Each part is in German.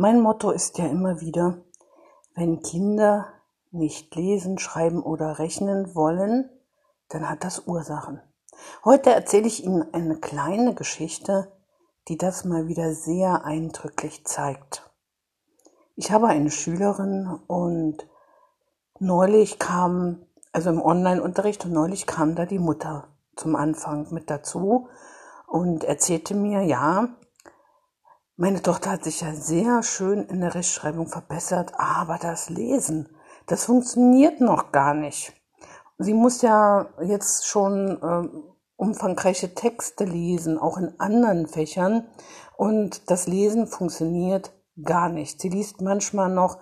Mein Motto ist ja immer wieder, wenn Kinder nicht lesen, schreiben oder rechnen wollen, dann hat das Ursachen. Heute erzähle ich Ihnen eine kleine Geschichte, die das mal wieder sehr eindrücklich zeigt. Ich habe eine Schülerin und neulich kam, also im Online-Unterricht und neulich kam da die Mutter zum Anfang mit dazu und erzählte mir, ja, meine Tochter hat sich ja sehr schön in der Rechtschreibung verbessert, aber das Lesen, das funktioniert noch gar nicht. Sie muss ja jetzt schon äh, umfangreiche Texte lesen, auch in anderen Fächern. Und das Lesen funktioniert gar nicht. Sie liest manchmal noch,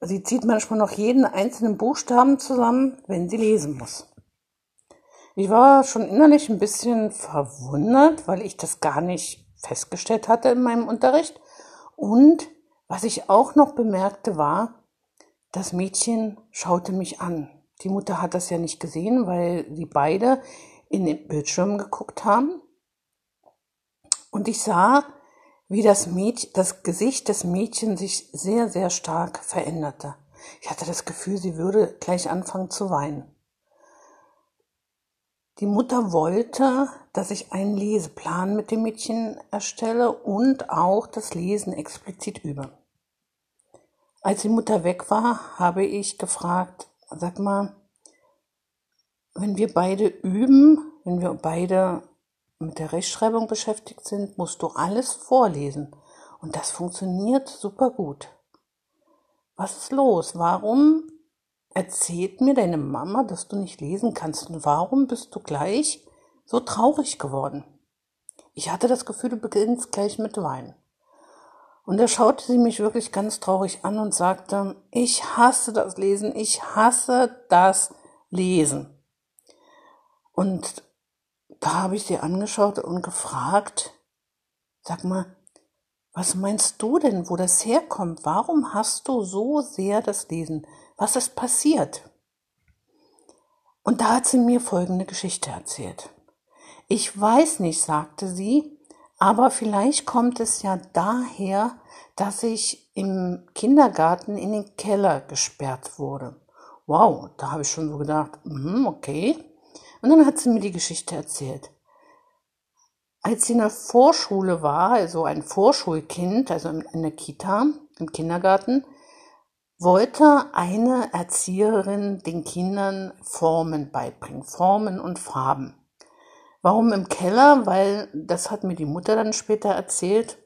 sie zieht manchmal noch jeden einzelnen Buchstaben zusammen, wenn sie lesen muss. Ich war schon innerlich ein bisschen verwundert, weil ich das gar nicht festgestellt hatte in meinem Unterricht. Und was ich auch noch bemerkte war, das Mädchen schaute mich an. Die Mutter hat das ja nicht gesehen, weil sie beide in den Bildschirm geguckt haben. Und ich sah, wie das, Mädchen, das Gesicht des Mädchens sich sehr, sehr stark veränderte. Ich hatte das Gefühl, sie würde gleich anfangen zu weinen. Die Mutter wollte, dass ich einen Leseplan mit dem Mädchen erstelle und auch das Lesen explizit übe. Als die Mutter weg war, habe ich gefragt, sag mal, wenn wir beide üben, wenn wir beide mit der Rechtschreibung beschäftigt sind, musst du alles vorlesen. Und das funktioniert super gut. Was ist los? Warum erzählt mir deine Mama, dass du nicht lesen kannst und warum bist du gleich so traurig geworden? Ich hatte das Gefühl, du beginnst gleich mit Weinen. Und da schaute sie mich wirklich ganz traurig an und sagte, ich hasse das Lesen, ich hasse das Lesen. Und da habe ich sie angeschaut und gefragt, sag mal, was meinst du denn, wo das herkommt? Warum hast du so sehr das Lesen? Was ist passiert? Und da hat sie mir folgende Geschichte erzählt. Ich weiß nicht, sagte sie, aber vielleicht kommt es ja daher, dass ich im Kindergarten in den Keller gesperrt wurde. Wow, da habe ich schon so gedacht, mm, okay. Und dann hat sie mir die Geschichte erzählt. Als sie in der Vorschule war, also ein Vorschulkind, also in der Kita, im Kindergarten, wollte eine Erzieherin den Kindern Formen beibringen, Formen und Farben. Warum im Keller? Weil, das hat mir die Mutter dann später erzählt,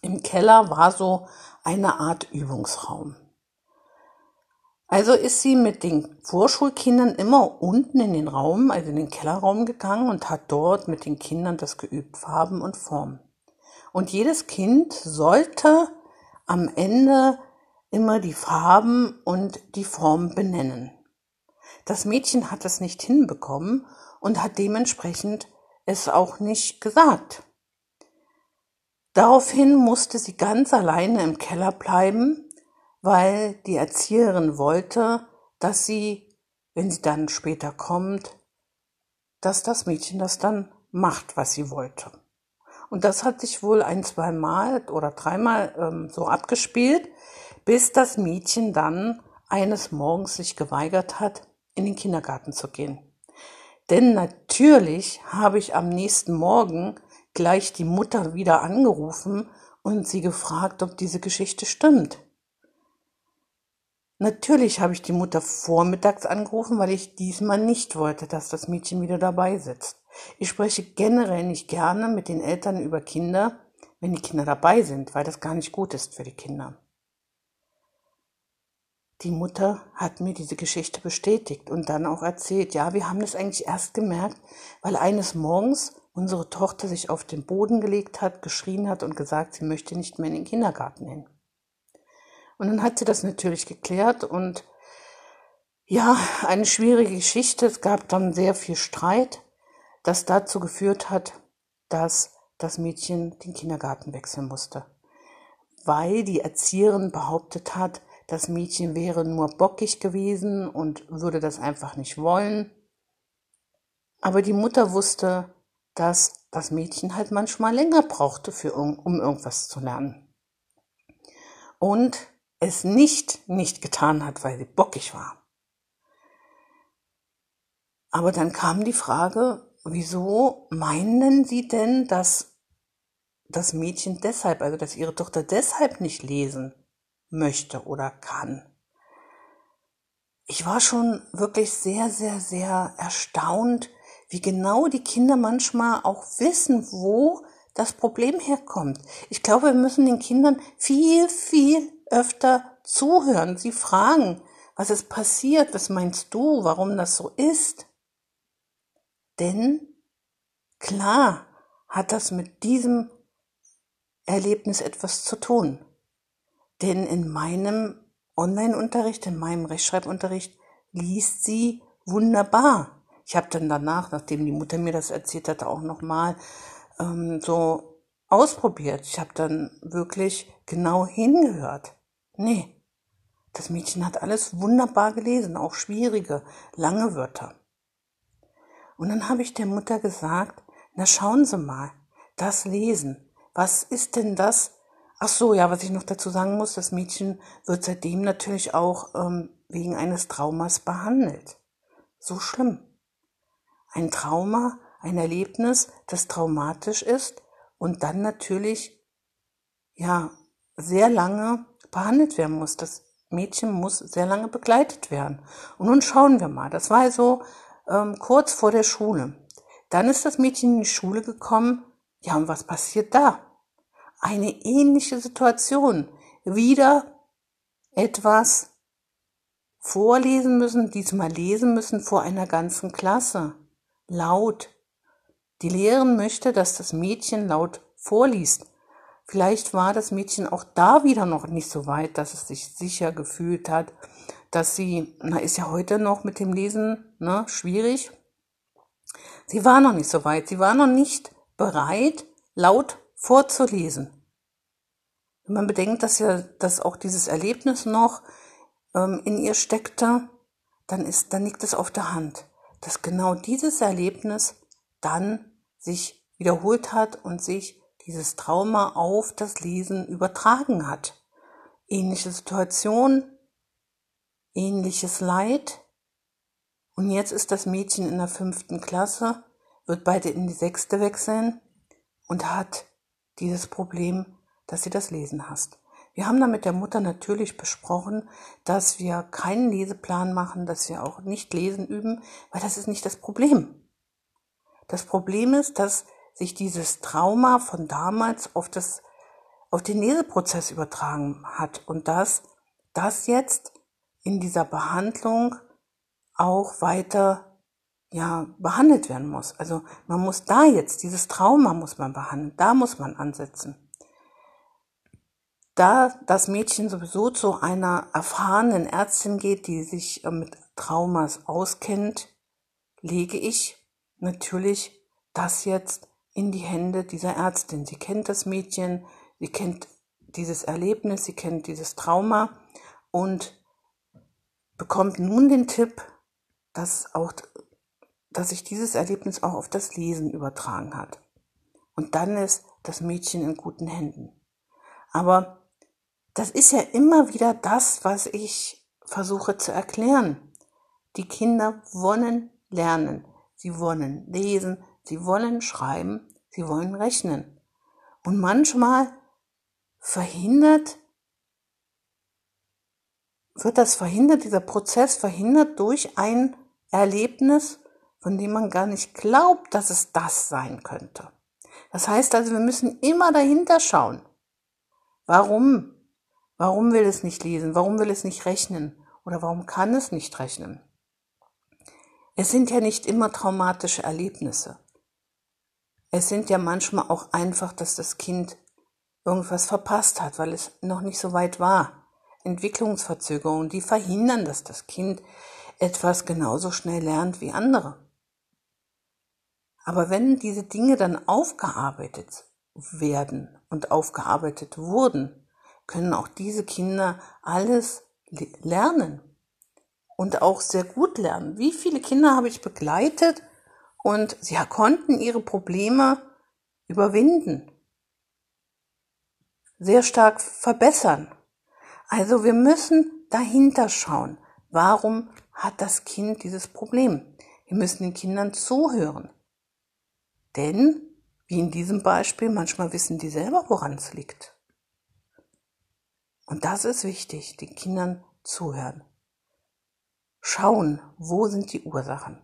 im Keller war so eine Art Übungsraum. Also ist sie mit den Vorschulkindern immer unten in den Raum, also in den Kellerraum gegangen und hat dort mit den Kindern das geübt, Farben und Formen. Und jedes Kind sollte am Ende immer die Farben und die Form benennen. Das Mädchen hat es nicht hinbekommen und hat dementsprechend es auch nicht gesagt. Daraufhin musste sie ganz alleine im Keller bleiben weil die Erzieherin wollte, dass sie, wenn sie dann später kommt, dass das Mädchen das dann macht, was sie wollte. Und das hat sich wohl ein, zwei Mal oder dreimal ähm, so abgespielt, bis das Mädchen dann eines Morgens sich geweigert hat, in den Kindergarten zu gehen. Denn natürlich habe ich am nächsten Morgen gleich die Mutter wieder angerufen und sie gefragt, ob diese Geschichte stimmt. Natürlich habe ich die Mutter vormittags angerufen, weil ich diesmal nicht wollte, dass das Mädchen wieder dabei sitzt. Ich spreche generell nicht gerne mit den Eltern über Kinder, wenn die Kinder dabei sind, weil das gar nicht gut ist für die Kinder. Die Mutter hat mir diese Geschichte bestätigt und dann auch erzählt, ja, wir haben das eigentlich erst gemerkt, weil eines Morgens unsere Tochter sich auf den Boden gelegt hat, geschrien hat und gesagt, sie möchte nicht mehr in den Kindergarten hin. Und dann hat sie das natürlich geklärt und ja, eine schwierige Geschichte. Es gab dann sehr viel Streit, das dazu geführt hat, dass das Mädchen den Kindergarten wechseln musste. Weil die Erzieherin behauptet hat, das Mädchen wäre nur bockig gewesen und würde das einfach nicht wollen. Aber die Mutter wusste, dass das Mädchen halt manchmal länger brauchte, für, um irgendwas zu lernen. und es nicht nicht getan hat, weil sie bockig war. Aber dann kam die Frage, wieso meinen Sie denn, dass das Mädchen deshalb, also dass Ihre Tochter deshalb nicht lesen möchte oder kann? Ich war schon wirklich sehr, sehr, sehr erstaunt, wie genau die Kinder manchmal auch wissen, wo das Problem herkommt. Ich glaube, wir müssen den Kindern viel, viel öfter zuhören, sie fragen, was ist passiert, was meinst du, warum das so ist. Denn klar hat das mit diesem Erlebnis etwas zu tun. Denn in meinem Online-Unterricht, in meinem Rechtschreibunterricht liest sie wunderbar. Ich habe dann danach, nachdem die Mutter mir das erzählt hatte, auch nochmal ähm, so ausprobiert. Ich habe dann wirklich genau hingehört. Nee, das Mädchen hat alles wunderbar gelesen, auch schwierige, lange Wörter. Und dann habe ich der Mutter gesagt, na schauen Sie mal, das Lesen, was ist denn das? Ach so, ja, was ich noch dazu sagen muss, das Mädchen wird seitdem natürlich auch ähm, wegen eines Traumas behandelt. So schlimm. Ein Trauma ein Erlebnis, das traumatisch ist und dann natürlich, ja, sehr lange behandelt werden muss. Das Mädchen muss sehr lange begleitet werden. Und nun schauen wir mal. Das war so ähm, kurz vor der Schule. Dann ist das Mädchen in die Schule gekommen. Ja, und was passiert da? Eine ähnliche Situation. Wieder etwas vorlesen müssen, diesmal lesen müssen vor einer ganzen Klasse. Laut, die Lehrerin möchte, dass das Mädchen laut vorliest. Vielleicht war das Mädchen auch da wieder noch nicht so weit, dass es sich sicher gefühlt hat, dass sie, na, ist ja heute noch mit dem Lesen, ne, schwierig. Sie war noch nicht so weit. Sie war noch nicht bereit, laut vorzulesen. Wenn man bedenkt, dass ja, dass auch dieses Erlebnis noch ähm, in ihr steckte, dann ist, dann liegt es auf der Hand, dass genau dieses Erlebnis dann sich wiederholt hat und sich dieses Trauma auf das Lesen übertragen hat. Ähnliche Situation, ähnliches Leid. Und jetzt ist das Mädchen in der fünften Klasse, wird beide in die sechste wechseln und hat dieses Problem, dass sie das Lesen hasst. Wir haben dann mit der Mutter natürlich besprochen, dass wir keinen Leseplan machen, dass wir auch nicht lesen üben, weil das ist nicht das Problem. Das Problem ist, dass sich dieses Trauma von damals auf das, auf den Leseprozess übertragen hat und dass das jetzt in dieser Behandlung auch weiter ja, behandelt werden muss. Also man muss da jetzt, dieses Trauma muss man behandeln, da muss man ansetzen. Da das Mädchen sowieso zu einer erfahrenen Ärztin geht, die sich äh, mit Traumas auskennt, lege ich natürlich das jetzt in die Hände dieser Ärztin. Sie kennt das Mädchen, sie kennt dieses Erlebnis, sie kennt dieses Trauma und bekommt nun den Tipp, dass auch, dass sich dieses Erlebnis auch auf das Lesen übertragen hat. Und dann ist das Mädchen in guten Händen. Aber das ist ja immer wieder das, was ich versuche zu erklären. Die Kinder wollen lernen. Sie wollen lesen, sie wollen schreiben, sie wollen rechnen. Und manchmal verhindert, wird das verhindert, dieser Prozess verhindert durch ein Erlebnis, von dem man gar nicht glaubt, dass es das sein könnte. Das heißt also, wir müssen immer dahinter schauen. Warum? Warum will es nicht lesen? Warum will es nicht rechnen? Oder warum kann es nicht rechnen? Es sind ja nicht immer traumatische Erlebnisse. Es sind ja manchmal auch einfach, dass das Kind irgendwas verpasst hat, weil es noch nicht so weit war. Entwicklungsverzögerungen, die verhindern, dass das Kind etwas genauso schnell lernt wie andere. Aber wenn diese Dinge dann aufgearbeitet werden und aufgearbeitet wurden, können auch diese Kinder alles lernen und auch sehr gut lernen. Wie viele Kinder habe ich begleitet und sie konnten ihre Probleme überwinden, sehr stark verbessern. Also wir müssen dahinter schauen. Warum hat das Kind dieses Problem? Wir müssen den Kindern zuhören. Denn, wie in diesem Beispiel, manchmal wissen die selber, woran es liegt. Und das ist wichtig, den Kindern zuhören. Schauen, wo sind die Ursachen.